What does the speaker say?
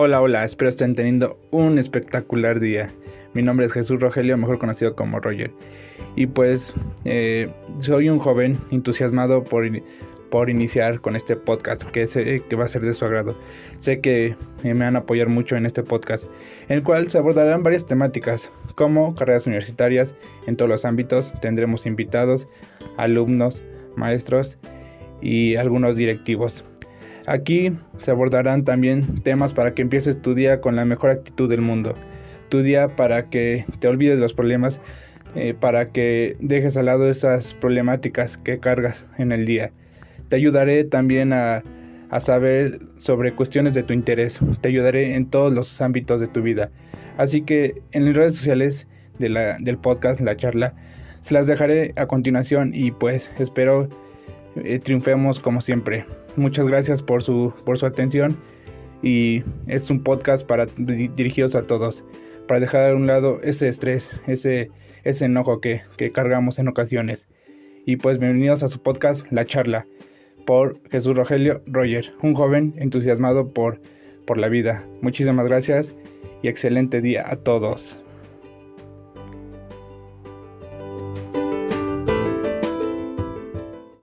Hola, hola, espero estén teniendo un espectacular día. Mi nombre es Jesús Rogelio, mejor conocido como Roger. Y pues eh, soy un joven entusiasmado por, por iniciar con este podcast que sé que va a ser de su agrado. Sé que me van a apoyar mucho en este podcast, en el cual se abordarán varias temáticas, como carreras universitarias en todos los ámbitos. Tendremos invitados, alumnos, maestros y algunos directivos. Aquí se abordarán también temas para que empieces tu día con la mejor actitud del mundo. Tu día para que te olvides de los problemas, eh, para que dejes al lado esas problemáticas que cargas en el día. Te ayudaré también a, saber sobre cuestiones de tu interés. Te ayudaré en todos los ámbitos de tu vida. Así que en las redes sociales del podcast, la charla, se las dejaré a continuación y pues espero eh, triunfemos como siempre. Muchas gracias por su, por su atención y es un podcast para dirigidos a todos, para dejar a un lado ese estrés, ese, ese enojo que, que cargamos en ocasiones. Y pues bienvenidos a su podcast La Charla por Jesús Rogelio Roger, un joven entusiasmado por, por la vida. Muchísimas gracias y excelente día a todos.